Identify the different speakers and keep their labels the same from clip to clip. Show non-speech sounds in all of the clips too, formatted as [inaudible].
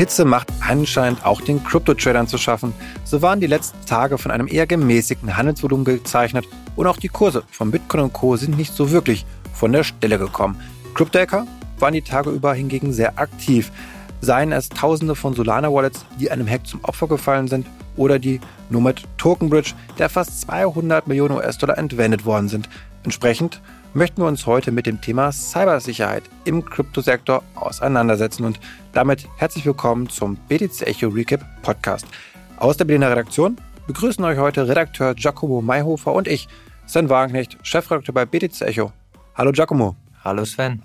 Speaker 1: Hitze macht anscheinend auch den Krypto-Tradern zu schaffen. So waren die letzten Tage von einem eher gemäßigten Handelsvolumen gezeichnet und auch die Kurse von Bitcoin und Co. sind nicht so wirklich von der Stelle gekommen. Crypto-Hacker waren die Tage über hingegen sehr aktiv. Seien es Tausende von Solana-Wallets, die einem Hack zum Opfer gefallen sind, oder die Nomad Token Bridge, der fast 200 Millionen US-Dollar entwendet worden sind. Entsprechend möchten wir uns heute mit dem Thema Cybersicherheit im Kryptosektor auseinandersetzen und damit herzlich willkommen zum BTC Echo Recap Podcast. Aus der Berliner Redaktion begrüßen euch heute Redakteur Giacomo Mayhofer und ich, Sven Wagenknecht, Chefredakteur bei BTC Echo. Hallo Giacomo.
Speaker 2: Hallo Sven.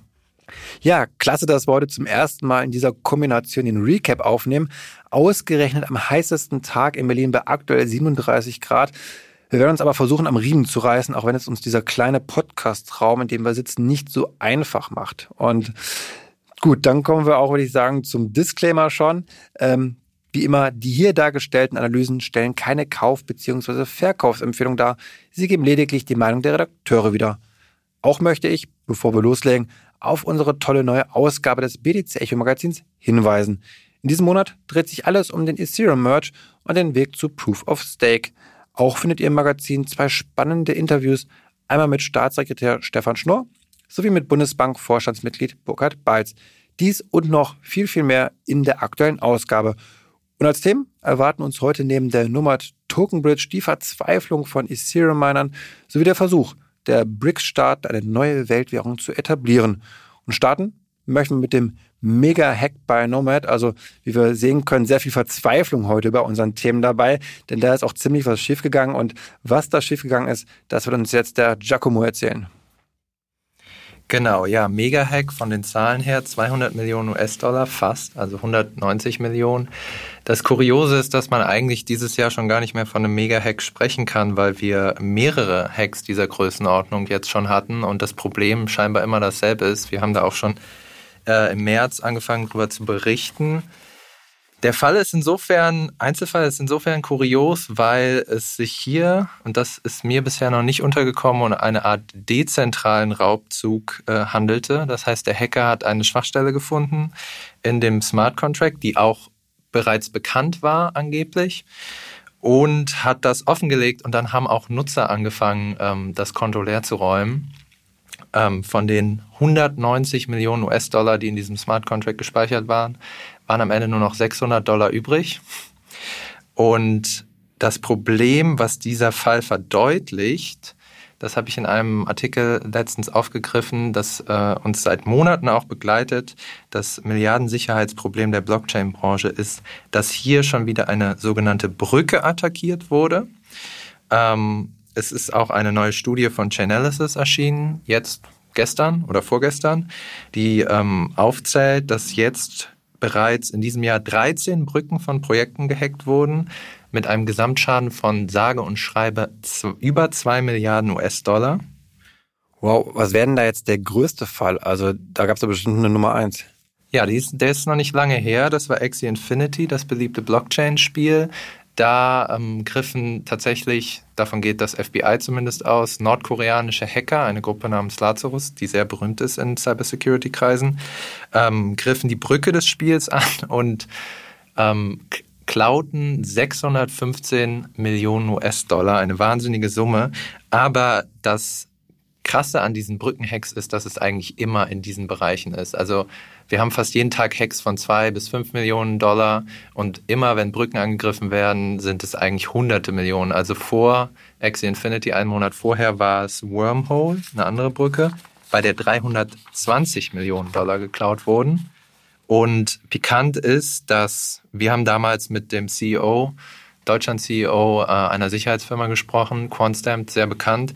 Speaker 1: Ja, klasse, dass wir heute zum ersten Mal in dieser Kombination den Recap aufnehmen. Ausgerechnet am heißesten Tag in Berlin bei aktuell 37 Grad. Wir werden uns aber versuchen, am Riemen zu reißen, auch wenn es uns dieser kleine Podcast-Raum, in dem wir sitzen, nicht so einfach macht. Und gut, dann kommen wir auch, würde ich sagen, zum Disclaimer schon. Ähm, wie immer, die hier dargestellten Analysen stellen keine Kauf- bzw. Verkaufsempfehlung dar. Sie geben lediglich die Meinung der Redakteure wieder. Auch möchte ich, bevor wir loslegen, auf unsere tolle neue Ausgabe des BDC Echo Magazins hinweisen. In diesem Monat dreht sich alles um den Ethereum Merge und den Weg zu Proof of Stake. Auch findet ihr im Magazin zwei spannende Interviews, einmal mit Staatssekretär Stefan Schnorr sowie mit Bundesbank-Vorstandsmitglied Burkhard Balz. Dies und noch viel, viel mehr in der aktuellen Ausgabe. Und als Themen erwarten uns heute neben der Nummer Token Bridge die Verzweiflung von Ethereum-Minern sowie der Versuch, der BRICS-Staaten eine neue Weltwährung zu etablieren. Und starten möchten wir mit dem Mega-Hack bei Nomad. Also, wie wir sehen können, sehr viel Verzweiflung heute bei unseren Themen dabei, denn da ist auch ziemlich was schiefgegangen. Und was da schiefgegangen ist, das wird uns jetzt der Giacomo erzählen.
Speaker 2: Genau, ja, Mega-Hack von den Zahlen her, 200 Millionen US-Dollar fast, also 190 Millionen. Das Kuriose ist, dass man eigentlich dieses Jahr schon gar nicht mehr von einem Mega-Hack sprechen kann, weil wir mehrere Hacks dieser Größenordnung jetzt schon hatten und das Problem scheinbar immer dasselbe ist. Wir haben da auch schon äh, im März angefangen, darüber zu berichten. Der Fall ist insofern, Einzelfall ist insofern kurios, weil es sich hier, und das ist mir bisher noch nicht untergekommen, um eine Art dezentralen Raubzug äh, handelte. Das heißt, der Hacker hat eine Schwachstelle gefunden in dem Smart Contract, die auch bereits bekannt war angeblich und hat das offengelegt und dann haben auch Nutzer angefangen, ähm, das Konto leer zu räumen ähm, von den 190 Millionen US-Dollar, die in diesem Smart Contract gespeichert waren, waren am Ende nur noch 600 Dollar übrig. Und das Problem, was dieser Fall verdeutlicht, das habe ich in einem Artikel letztens aufgegriffen, das äh, uns seit Monaten auch begleitet. Das Milliardensicherheitsproblem der Blockchain-Branche ist, dass hier schon wieder eine sogenannte Brücke attackiert wurde. Ähm, es ist auch eine neue Studie von Chainalysis erschienen, jetzt gestern oder vorgestern, die ähm, aufzählt, dass jetzt bereits in diesem Jahr 13 Brücken von Projekten gehackt wurden, mit einem Gesamtschaden von sage und schreibe über 2 Milliarden US-Dollar.
Speaker 1: Wow, was wäre denn da jetzt der größte Fall? Also da gab es ja bestimmt eine Nummer eins.
Speaker 2: Ja, die ist, der ist noch nicht lange her. Das war Axie Infinity, das beliebte Blockchain-Spiel. Da ähm, griffen tatsächlich, davon geht das FBI zumindest aus, nordkoreanische Hacker, eine Gruppe namens Lazarus, die sehr berühmt ist in Cybersecurity-Kreisen, ähm, griffen die Brücke des Spiels [laughs] an und ähm, klauten 615 Millionen US-Dollar, eine wahnsinnige Summe. Aber das Krasse an diesen Brückenhacks ist, dass es eigentlich immer in diesen Bereichen ist. Also wir haben fast jeden Tag Hacks von zwei bis fünf Millionen Dollar und immer, wenn Brücken angegriffen werden, sind es eigentlich hunderte Millionen. Also vor Axie Infinity, einen Monat vorher, war es Wormhole, eine andere Brücke, bei der 320 Millionen Dollar geklaut wurden. Und pikant ist, dass wir haben damals mit dem CEO, Deutschland-CEO äh, einer Sicherheitsfirma gesprochen, Quantstamp, sehr bekannt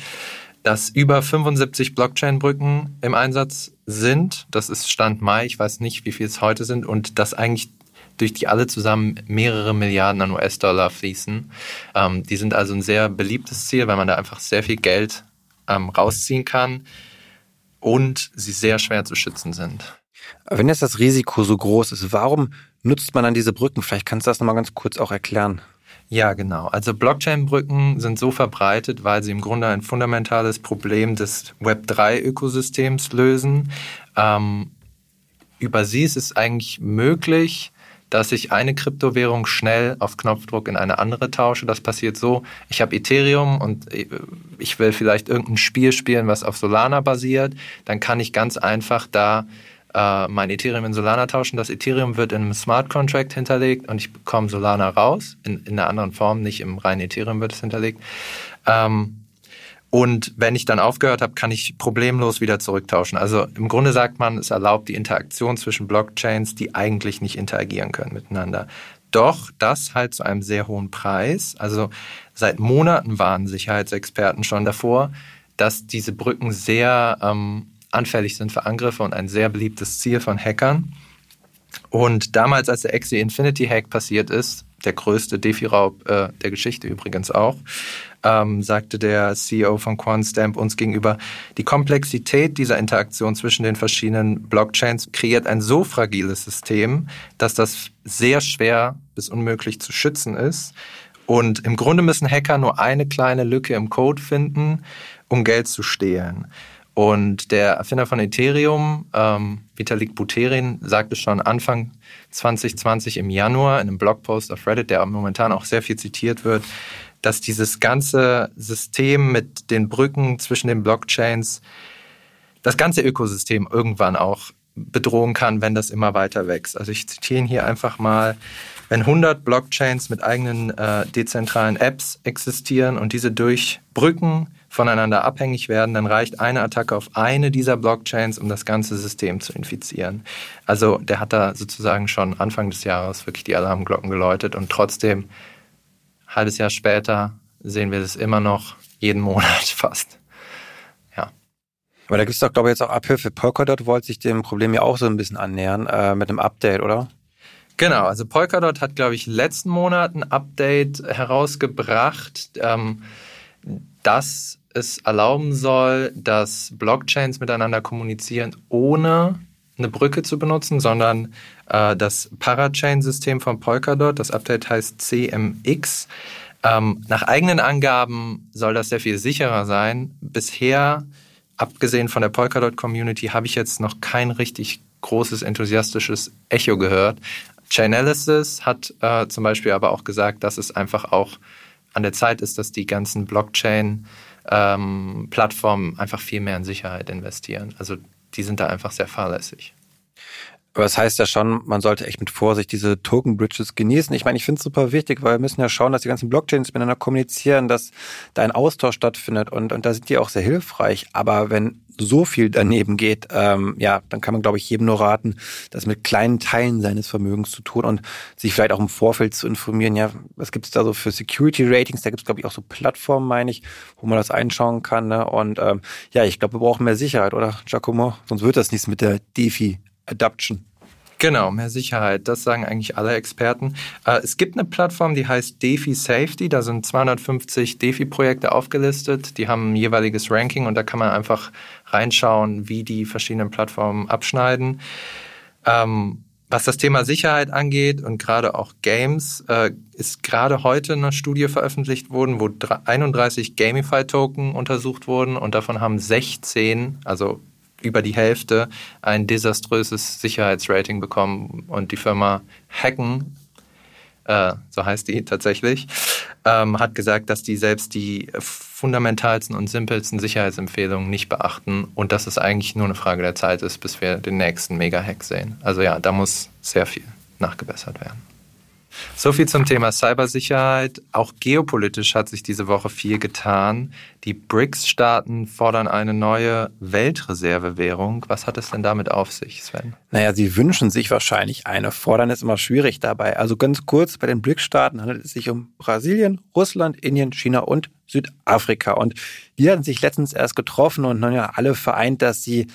Speaker 2: dass über 75 Blockchain-Brücken im Einsatz sind. Das ist Stand Mai. Ich weiß nicht, wie viel es heute sind. Und dass eigentlich durch die alle zusammen mehrere Milliarden an US-Dollar fließen. Ähm, die sind also ein sehr beliebtes Ziel, weil man da einfach sehr viel Geld ähm, rausziehen kann und sie sehr schwer zu schützen sind.
Speaker 1: Wenn jetzt das Risiko so groß ist, warum nutzt man dann diese Brücken? Vielleicht kannst du das nochmal ganz kurz auch erklären.
Speaker 2: Ja, genau. Also Blockchain-Brücken sind so verbreitet, weil sie im Grunde ein fundamentales Problem des Web3-Ökosystems lösen. Ähm, über sie ist es eigentlich möglich, dass ich eine Kryptowährung schnell auf Knopfdruck in eine andere tausche. Das passiert so, ich habe Ethereum und ich will vielleicht irgendein Spiel spielen, was auf Solana basiert. Dann kann ich ganz einfach da äh, mein Ethereum in Solana tauschen. Das Ethereum wird in einem Smart Contract hinterlegt und ich bekomme Solana raus. In, in einer anderen Form, nicht im reinen Ethereum wird es hinterlegt. Ähm, und wenn ich dann aufgehört habe, kann ich problemlos wieder zurücktauschen. Also im Grunde sagt man, es erlaubt die Interaktion zwischen Blockchains, die eigentlich nicht interagieren können miteinander. Doch das halt zu einem sehr hohen Preis. Also seit Monaten waren Sicherheitsexperten schon davor, dass diese Brücken sehr ähm, anfällig sind für Angriffe und ein sehr beliebtes Ziel von Hackern. Und damals, als der Axie Infinity Hack passiert ist, der größte DeFi-Raub äh, der Geschichte übrigens auch, ähm, sagte der CEO von QuantStamp uns gegenüber, die Komplexität dieser Interaktion zwischen den verschiedenen Blockchains kreiert ein so fragiles System, dass das sehr schwer bis unmöglich zu schützen ist. Und im Grunde müssen Hacker nur eine kleine Lücke im Code finden, um Geld zu stehlen. Und der Erfinder von Ethereum, ähm, Vitalik Buterin, sagte schon Anfang 2020 im Januar in einem Blogpost auf Reddit, der momentan auch sehr viel zitiert wird, dass dieses ganze System mit den Brücken zwischen den Blockchains das ganze Ökosystem irgendwann auch bedrohen kann, wenn das immer weiter wächst. Also ich zitiere ihn hier einfach mal, wenn 100 Blockchains mit eigenen äh, dezentralen Apps existieren und diese durch Brücken voneinander abhängig werden, dann reicht eine Attacke auf eine dieser Blockchains, um das ganze System zu infizieren. Also der hat da sozusagen schon Anfang des Jahres wirklich die Alarmglocken geläutet und trotzdem halbes Jahr später sehen wir das immer noch jeden Monat [laughs] fast. Ja.
Speaker 1: Aber da gibt es doch, glaube ich, jetzt auch Abhilfe. Polkadot wollte sich dem Problem ja auch so ein bisschen annähern äh, mit einem Update, oder?
Speaker 2: Genau, also Polkadot hat, glaube ich, letzten Monat ein Update herausgebracht, ähm, das es erlauben soll, dass Blockchains miteinander kommunizieren, ohne eine Brücke zu benutzen, sondern äh, das Parachain-System von Polkadot, das Update heißt CMX. Ähm, nach eigenen Angaben soll das sehr viel sicherer sein. Bisher, abgesehen von der Polkadot-Community, habe ich jetzt noch kein richtig großes enthusiastisches Echo gehört. Chainalysis hat äh, zum Beispiel aber auch gesagt, dass es einfach auch an der Zeit ist, dass die ganzen Blockchain-Plattformen ähm, einfach viel mehr in Sicherheit investieren. Also die sind da einfach sehr fahrlässig.
Speaker 1: Aber das heißt ja schon, man sollte echt mit Vorsicht diese Token Bridges genießen. Ich meine, ich finde es super wichtig, weil wir müssen ja schauen, dass die ganzen Blockchains miteinander kommunizieren, dass da ein Austausch stattfindet und, und da sind die auch sehr hilfreich. Aber wenn so viel daneben geht, ähm, ja, dann kann man, glaube ich, jedem nur raten, das mit kleinen Teilen seines Vermögens zu tun und sich vielleicht auch im Vorfeld zu informieren, ja, was gibt es da so für Security Ratings? Da gibt es, glaube ich, auch so Plattformen, meine ich, wo man das einschauen kann. Ne? Und ähm, ja, ich glaube, wir brauchen mehr Sicherheit, oder Giacomo? Sonst wird das nichts mit der DeFi Adoption.
Speaker 2: Genau, mehr Sicherheit. Das sagen eigentlich alle Experten. Äh, es gibt eine Plattform, die heißt DeFi Safety. Da sind 250 DeFi-Projekte aufgelistet. Die haben ein jeweiliges Ranking und da kann man einfach reinschauen, wie die verschiedenen Plattformen abschneiden. Ähm, was das Thema Sicherheit angeht und gerade auch Games, äh, ist gerade heute eine Studie veröffentlicht worden, wo 31 Gamify-Token untersucht wurden und davon haben 16, also über die Hälfte ein desaströses Sicherheitsrating bekommen und die Firma Hacken, äh, so heißt die tatsächlich, ähm, hat gesagt, dass die selbst die fundamentalsten und simpelsten Sicherheitsempfehlungen nicht beachten und dass es eigentlich nur eine Frage der Zeit ist, bis wir den nächsten Mega-Hack sehen. Also ja, da muss sehr viel nachgebessert werden. So viel zum Thema Cybersicherheit. Auch geopolitisch hat sich diese Woche viel getan. Die BRICS-Staaten fordern eine neue Weltreservewährung. Was hat es denn damit auf sich, Sven?
Speaker 1: Naja, sie wünschen sich wahrscheinlich eine. Fordern ist immer schwierig dabei. Also ganz kurz, bei den BRICS-Staaten handelt es sich um Brasilien, Russland, Indien, China und Südafrika. Und die hatten sich letztens erst getroffen und dann ja alle vereint, dass sie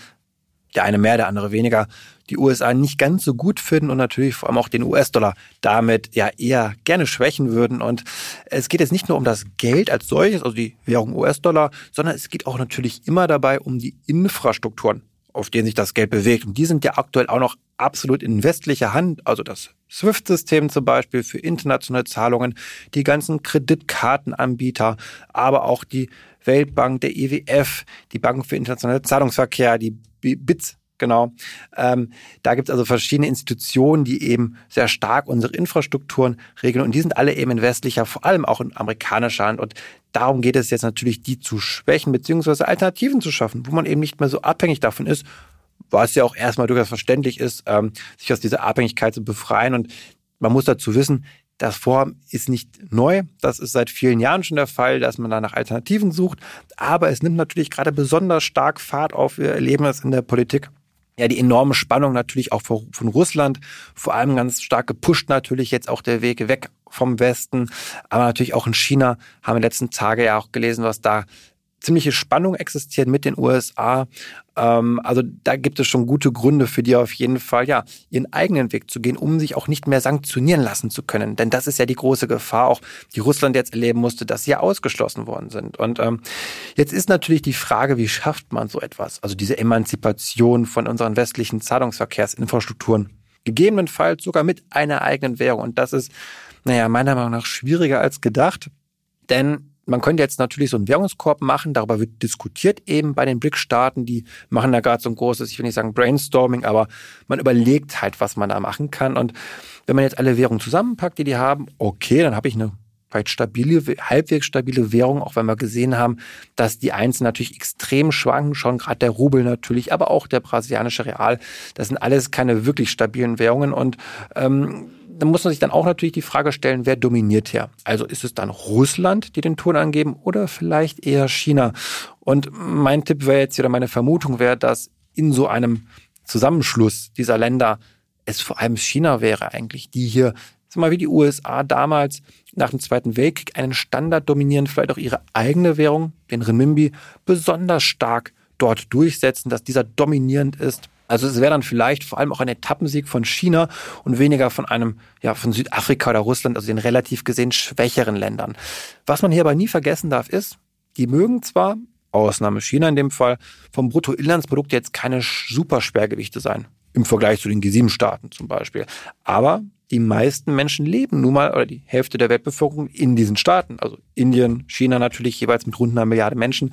Speaker 1: der eine mehr, der andere weniger, die USA nicht ganz so gut finden und natürlich vor allem auch den US-Dollar damit ja eher gerne schwächen würden. Und es geht jetzt nicht nur um das Geld als solches, also die Währung US-Dollar, sondern es geht auch natürlich immer dabei um die Infrastrukturen, auf denen sich das Geld bewegt. Und die sind ja aktuell auch noch absolut in westlicher Hand, also das SWIFT-System zum Beispiel für internationale Zahlungen, die ganzen Kreditkartenanbieter, aber auch die Weltbank, der IWF, e die Bank für internationalen Zahlungsverkehr, die BITS Genau. Ähm, da gibt es also verschiedene Institutionen, die eben sehr stark unsere Infrastrukturen regeln. Und die sind alle eben in westlicher, vor allem auch in amerikanischer Hand. Und darum geht es jetzt natürlich, die zu schwächen, beziehungsweise Alternativen zu schaffen, wo man eben nicht mehr so abhängig davon ist, was ja auch erstmal durchaus verständlich ist, ähm, sich aus dieser Abhängigkeit zu befreien. Und man muss dazu wissen, das Vorhaben ist nicht neu. Das ist seit vielen Jahren schon der Fall, dass man da nach Alternativen sucht. Aber es nimmt natürlich gerade besonders stark Fahrt auf. Wir erleben es in der Politik ja die enorme Spannung natürlich auch von Russland, vor allem ganz stark gepusht natürlich jetzt auch der Weg weg vom Westen, aber natürlich auch in China haben wir in den letzten Tage ja auch gelesen, was da ziemliche Spannung existiert mit den USA. Ähm, also da gibt es schon gute Gründe für die auf jeden Fall, ja, ihren eigenen Weg zu gehen, um sich auch nicht mehr sanktionieren lassen zu können. Denn das ist ja die große Gefahr, auch die Russland jetzt erleben musste, dass sie ja ausgeschlossen worden sind. Und ähm, jetzt ist natürlich die Frage, wie schafft man so etwas? Also diese Emanzipation von unseren westlichen Zahlungsverkehrsinfrastrukturen. Gegebenenfalls sogar mit einer eigenen Währung. Und das ist, naja, meiner Meinung nach schwieriger als gedacht. Denn man könnte jetzt natürlich so einen Währungskorb machen, darüber wird diskutiert eben bei den BRIC-Staaten, die machen da gerade so ein großes, ich will nicht sagen Brainstorming, aber man überlegt halt, was man da machen kann. Und wenn man jetzt alle Währungen zusammenpackt, die die haben, okay, dann habe ich eine vielleicht stabile, halbwegs stabile Währung, auch wenn wir gesehen haben, dass die Einzelnen natürlich extrem schwanken, schon gerade der Rubel natürlich, aber auch der brasilianische Real. Das sind alles keine wirklich stabilen Währungen und ähm, da muss man sich dann auch natürlich die Frage stellen, wer dominiert hier? Also ist es dann Russland, die den Ton angeben oder vielleicht eher China? Und mein Tipp wäre jetzt oder meine Vermutung wäre, dass in so einem Zusammenschluss dieser Länder es vor allem China wäre eigentlich, die hier, sag mal, wie die USA damals nach dem Zweiten Weltkrieg einen Standard dominieren, vielleicht auch ihre eigene Währung, den Renminbi, besonders stark dort durchsetzen, dass dieser dominierend ist. Also es wäre dann vielleicht vor allem auch ein Etappensieg von China und weniger von einem, ja, von Südafrika oder Russland, also den relativ gesehen schwächeren Ländern. Was man hier aber nie vergessen darf, ist, die mögen zwar, Ausnahme China in dem Fall, vom Bruttoinlandsprodukt jetzt keine Superschwergewichte sein. Im Vergleich zu den G7-Staaten zum Beispiel. Aber die meisten Menschen leben nun mal, oder die Hälfte der Weltbevölkerung in diesen Staaten. Also Indien, China natürlich jeweils mit rund einer Milliarde Menschen.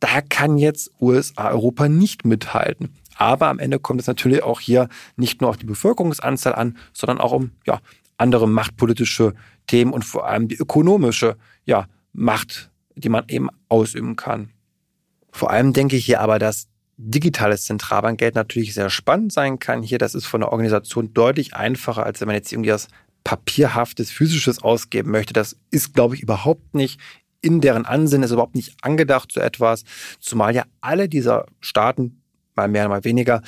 Speaker 1: Da kann jetzt USA, Europa nicht mithalten. Aber am Ende kommt es natürlich auch hier nicht nur auf die Bevölkerungsanzahl an, sondern auch um ja, andere machtpolitische Themen und vor allem die ökonomische ja, Macht, die man eben ausüben kann. Vor allem denke ich hier aber, dass digitales Zentralbankgeld natürlich sehr spannend sein kann. Hier, das ist von der Organisation deutlich einfacher, als wenn man jetzt irgendwie was papierhaftes, physisches ausgeben möchte. Das ist, glaube ich, überhaupt nicht in deren Ansinnen, ist überhaupt nicht angedacht zu etwas, zumal ja alle dieser Staaten mal mehr, mal weniger,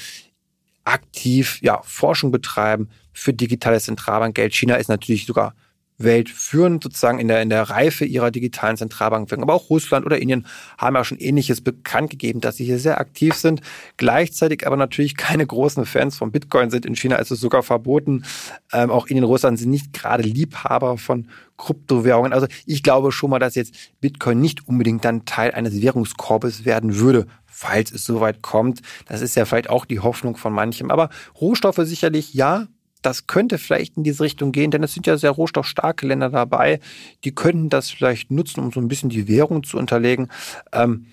Speaker 1: aktiv ja, Forschung betreiben für digitales Zentralbankgeld. China ist natürlich sogar weltführend sozusagen in der, in der Reife ihrer digitalen Zentralbankwährung. Aber auch Russland oder Indien haben ja schon Ähnliches bekannt gegeben, dass sie hier sehr aktiv sind. Gleichzeitig aber natürlich keine großen Fans von Bitcoin sind. In China ist es sogar verboten. Ähm, auch Indien, Russland sind nicht gerade Liebhaber von Kryptowährungen. Also ich glaube schon mal, dass jetzt Bitcoin nicht unbedingt dann Teil eines Währungskorbes werden würde falls es soweit kommt. Das ist ja vielleicht auch die Hoffnung von manchem. Aber Rohstoffe sicherlich ja. Das könnte vielleicht in diese Richtung gehen, denn es sind ja sehr rohstoffstarke Länder dabei. Die könnten das vielleicht nutzen, um so ein bisschen die Währung zu unterlegen. Ähm,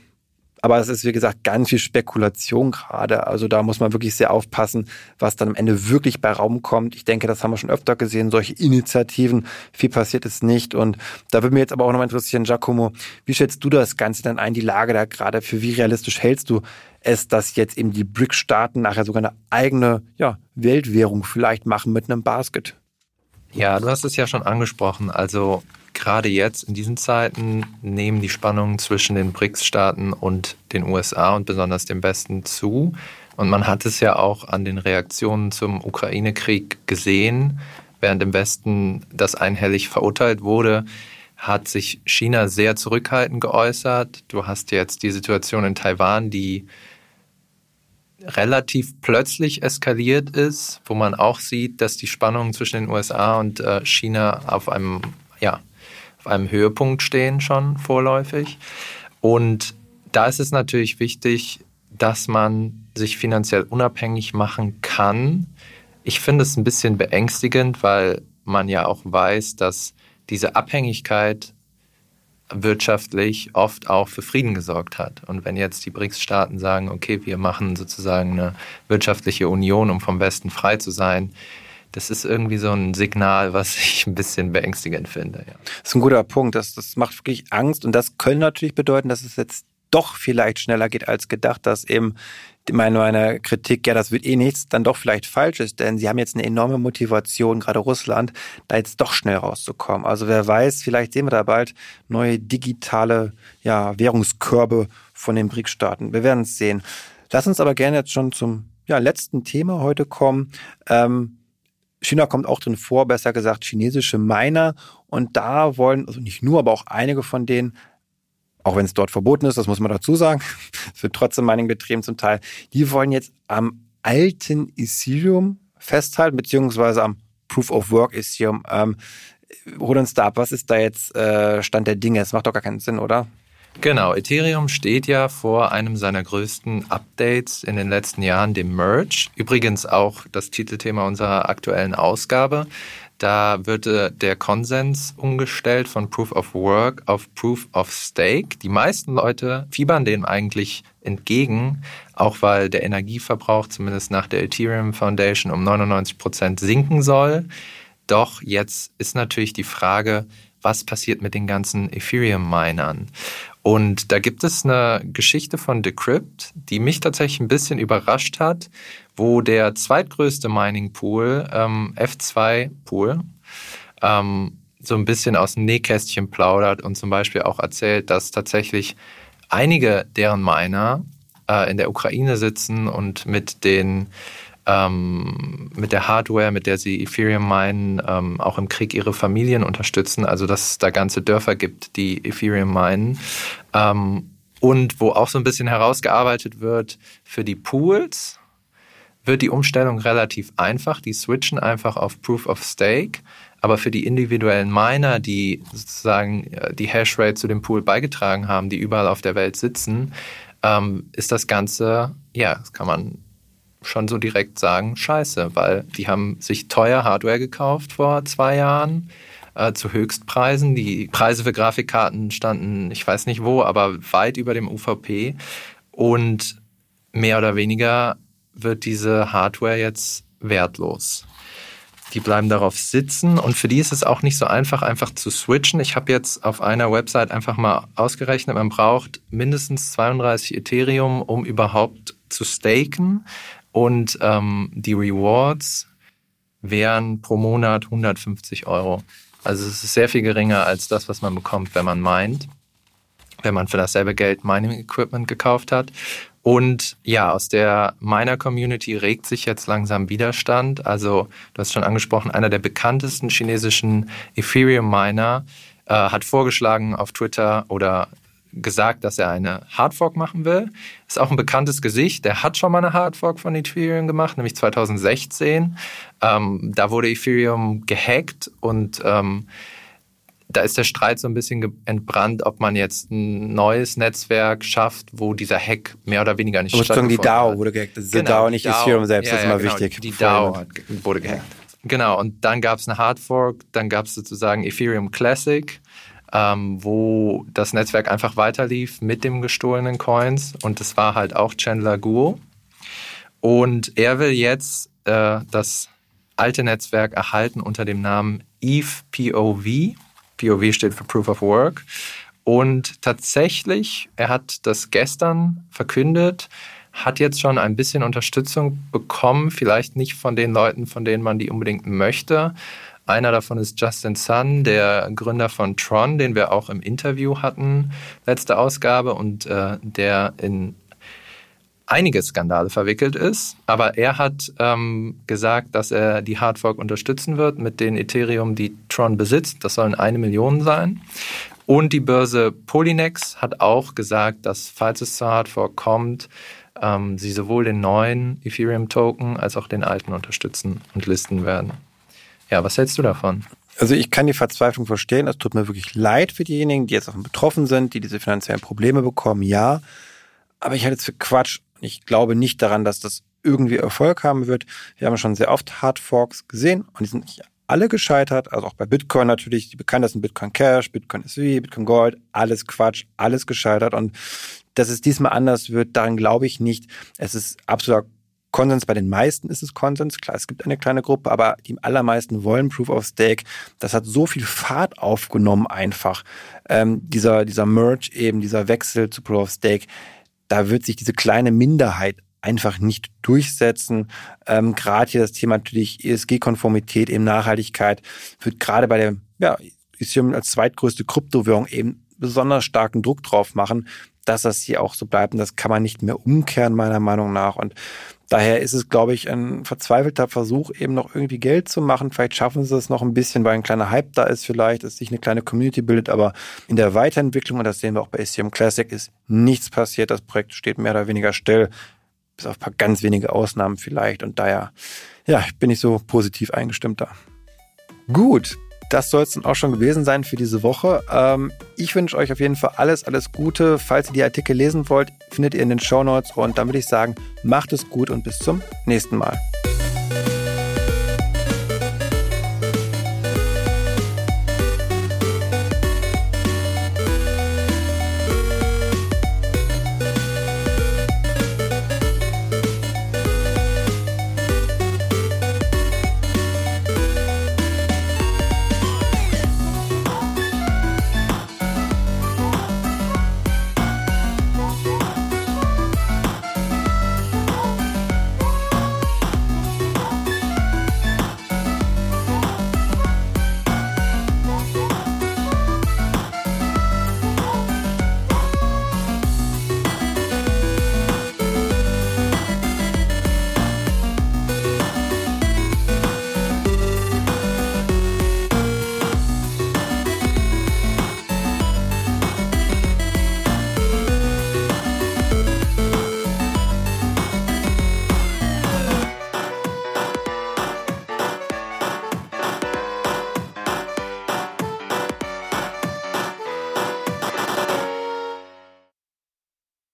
Speaker 1: aber es ist, wie gesagt, ganz viel Spekulation gerade. Also da muss man wirklich sehr aufpassen, was dann am Ende wirklich bei Raum kommt. Ich denke, das haben wir schon öfter gesehen, solche Initiativen. Viel passiert ist nicht. Und da würde mich jetzt aber auch noch mal interessieren, Giacomo, wie schätzt du das Ganze dann ein, die Lage da gerade? Für wie realistisch hältst du es, dass jetzt eben die BRIC-Staaten nachher sogar eine eigene ja, Weltwährung vielleicht machen mit einem Basket?
Speaker 2: Ja, du hast es ja schon angesprochen. Also gerade jetzt in diesen Zeiten nehmen die Spannungen zwischen den BRICS-Staaten und den USA und besonders dem Westen zu. Und man hat es ja auch an den Reaktionen zum Ukraine-Krieg gesehen. Während im Westen das einhellig verurteilt wurde, hat sich China sehr zurückhaltend geäußert. Du hast jetzt die Situation in Taiwan, die relativ plötzlich eskaliert ist, wo man auch sieht, dass die Spannungen zwischen den USA und äh, China auf einem ja, einem Höhepunkt stehen schon vorläufig. Und da ist es natürlich wichtig, dass man sich finanziell unabhängig machen kann. Ich finde es ein bisschen beängstigend, weil man ja auch weiß, dass diese Abhängigkeit wirtschaftlich oft auch für Frieden gesorgt hat. Und wenn jetzt die BRICS-Staaten sagen, okay, wir machen sozusagen eine wirtschaftliche Union, um vom Westen frei zu sein, das ist irgendwie so ein Signal, was ich ein bisschen beängstigend finde. Ja.
Speaker 1: Das ist ein guter Punkt. Das, das macht wirklich Angst. Und das könnte natürlich bedeuten, dass es jetzt doch vielleicht schneller geht als gedacht, dass eben meine, meine Kritik, ja, das wird eh nichts, dann doch vielleicht falsch ist, denn sie haben jetzt eine enorme Motivation, gerade Russland, da jetzt doch schnell rauszukommen. Also wer weiß, vielleicht sehen wir da bald neue digitale ja, Währungskörbe von den BRICS-Staaten. Wir werden es sehen. Lass uns aber gerne jetzt schon zum ja, letzten Thema heute kommen. Ähm, China kommt auch drin vor, besser gesagt chinesische Miner. Und da wollen, also nicht nur, aber auch einige von denen auch wenn es dort verboten ist, das muss man dazu sagen. [laughs] Es wird trotzdem Mining betrieben zum Teil. Die wollen jetzt am alten Ethereum festhalten, beziehungsweise am Proof of Work Ethereum. Ähm, hol uns da ab, was ist da jetzt äh, Stand der Dinge? Es macht doch gar keinen Sinn, oder?
Speaker 2: Genau, Ethereum steht ja vor einem seiner größten Updates in den letzten Jahren, dem Merge. Übrigens auch das Titelthema unserer aktuellen Ausgabe. Da wird äh, der Konsens umgestellt von Proof of Work auf Proof of Stake. Die meisten Leute fiebern dem eigentlich entgegen, auch weil der Energieverbrauch zumindest nach der Ethereum Foundation um 99 Prozent sinken soll. Doch jetzt ist natürlich die Frage, was passiert mit den ganzen Ethereum-Minern? Und da gibt es eine Geschichte von Decrypt, die mich tatsächlich ein bisschen überrascht hat, wo der zweitgrößte Mining Pool, ähm, F2 Pool, ähm, so ein bisschen aus dem Nähkästchen plaudert und zum Beispiel auch erzählt, dass tatsächlich einige deren Miner äh, in der Ukraine sitzen und mit den ähm, mit der Hardware, mit der sie Ethereum meinen, ähm, auch im Krieg ihre Familien unterstützen. Also dass es da ganze Dörfer gibt, die Ethereum meinen. Ähm, und wo auch so ein bisschen herausgearbeitet wird für die Pools, wird die Umstellung relativ einfach. Die switchen einfach auf Proof of Stake. Aber für die individuellen Miner, die sozusagen äh, die Hashrate zu dem Pool beigetragen haben, die überall auf der Welt sitzen, ähm, ist das Ganze, ja, das kann man schon so direkt sagen, scheiße, weil die haben sich teuer Hardware gekauft vor zwei Jahren äh, zu Höchstpreisen. Die Preise für Grafikkarten standen, ich weiß nicht wo, aber weit über dem UVP. Und mehr oder weniger wird diese Hardware jetzt wertlos. Die bleiben darauf sitzen und für die ist es auch nicht so einfach, einfach zu switchen. Ich habe jetzt auf einer Website einfach mal ausgerechnet, man braucht mindestens 32 Ethereum, um überhaupt zu staken. Und ähm, die Rewards wären pro Monat 150 Euro. Also es ist sehr viel geringer als das, was man bekommt, wenn man meint, wenn man für dasselbe Geld Mining Equipment gekauft hat. Und ja, aus der Miner-Community regt sich jetzt langsam Widerstand. Also, du hast schon angesprochen, einer der bekanntesten chinesischen Ethereum-Miner äh, hat vorgeschlagen auf Twitter oder gesagt, dass er eine Hardfork machen will. Ist auch ein bekanntes Gesicht. Der hat schon mal eine Hardfork von Ethereum gemacht, nämlich 2016. Ähm, da wurde Ethereum gehackt und ähm, da ist der Streit so ein bisschen entbrannt, ob man jetzt ein neues Netzwerk schafft, wo dieser Hack mehr oder weniger nicht
Speaker 1: stattgefunden hat. die DAO wurde gehackt. Das ist genau, DAO, nicht DAO, Ethereum selbst, ja, das ist immer genau, wichtig.
Speaker 2: Die DAO wurde gehackt. Genau, und dann gab es eine Hardfork, dann gab es sozusagen Ethereum Classic ähm, wo das Netzwerk einfach weiterlief mit dem gestohlenen Coins und das war halt auch Chandler Guo. Und er will jetzt äh, das alte Netzwerk erhalten unter dem Namen Eve POV. POV steht für Proof of Work. Und tatsächlich, er hat das gestern verkündet, hat jetzt schon ein bisschen Unterstützung bekommen, vielleicht nicht von den Leuten, von denen man die unbedingt möchte, einer davon ist Justin Sun, der Gründer von Tron, den wir auch im Interview hatten, letzte Ausgabe, und äh, der in einige Skandale verwickelt ist. Aber er hat ähm, gesagt, dass er die Hardfork unterstützen wird mit den Ethereum, die Tron besitzt. Das sollen eine Million sein. Und die Börse Polynex hat auch gesagt, dass falls es zur Hardfork kommt, ähm, sie sowohl den neuen Ethereum-Token als auch den alten unterstützen und listen werden. Ja, was hältst du davon?
Speaker 1: Also ich kann die Verzweiflung verstehen. Es tut mir wirklich leid für diejenigen, die jetzt auch betroffen sind, die diese finanziellen Probleme bekommen. Ja, aber ich halte es für Quatsch. Ich glaube nicht daran, dass das irgendwie Erfolg haben wird. Wir haben schon sehr oft Hard Forks gesehen und die sind nicht alle gescheitert, also auch bei Bitcoin natürlich, die bekanntesten Bitcoin Cash, Bitcoin SV, Bitcoin Gold, alles Quatsch, alles gescheitert und dass es diesmal anders wird, daran glaube ich nicht. Es ist absoluter Konsens. Bei den meisten ist es Konsens. Klar, es gibt eine kleine Gruppe, aber die allermeisten wollen Proof of Stake. Das hat so viel Fahrt aufgenommen einfach. Ähm, dieser, dieser Merge eben, dieser Wechsel zu Proof of Stake, da wird sich diese kleine Minderheit einfach nicht durchsetzen. Ähm, gerade hier das Thema natürlich ESG-Konformität, eben Nachhaltigkeit, wird gerade bei der, ja, Ethereum als zweitgrößte Kryptowährung eben besonders starken Druck drauf machen, dass das hier auch so bleibt. Und das kann man nicht mehr umkehren, meiner Meinung nach. Und daher ist es, glaube ich, ein verzweifelter Versuch, eben noch irgendwie Geld zu machen. Vielleicht schaffen sie es noch ein bisschen, weil ein kleiner Hype da ist vielleicht, dass sich eine kleine Community bildet. Aber in der Weiterentwicklung, und das sehen wir auch bei Ethereum Classic, ist nichts passiert. Das Projekt steht mehr oder weniger still. Bis auf ein paar ganz wenige Ausnahmen vielleicht. Und daher, ja, bin ich so positiv eingestimmt da. Gut, das soll es dann auch schon gewesen sein für diese Woche. Ähm, ich wünsche euch auf jeden Fall alles, alles Gute. Falls ihr die Artikel lesen wollt, findet ihr in den Show Notes. Und dann würde ich sagen, macht es gut und bis zum nächsten Mal.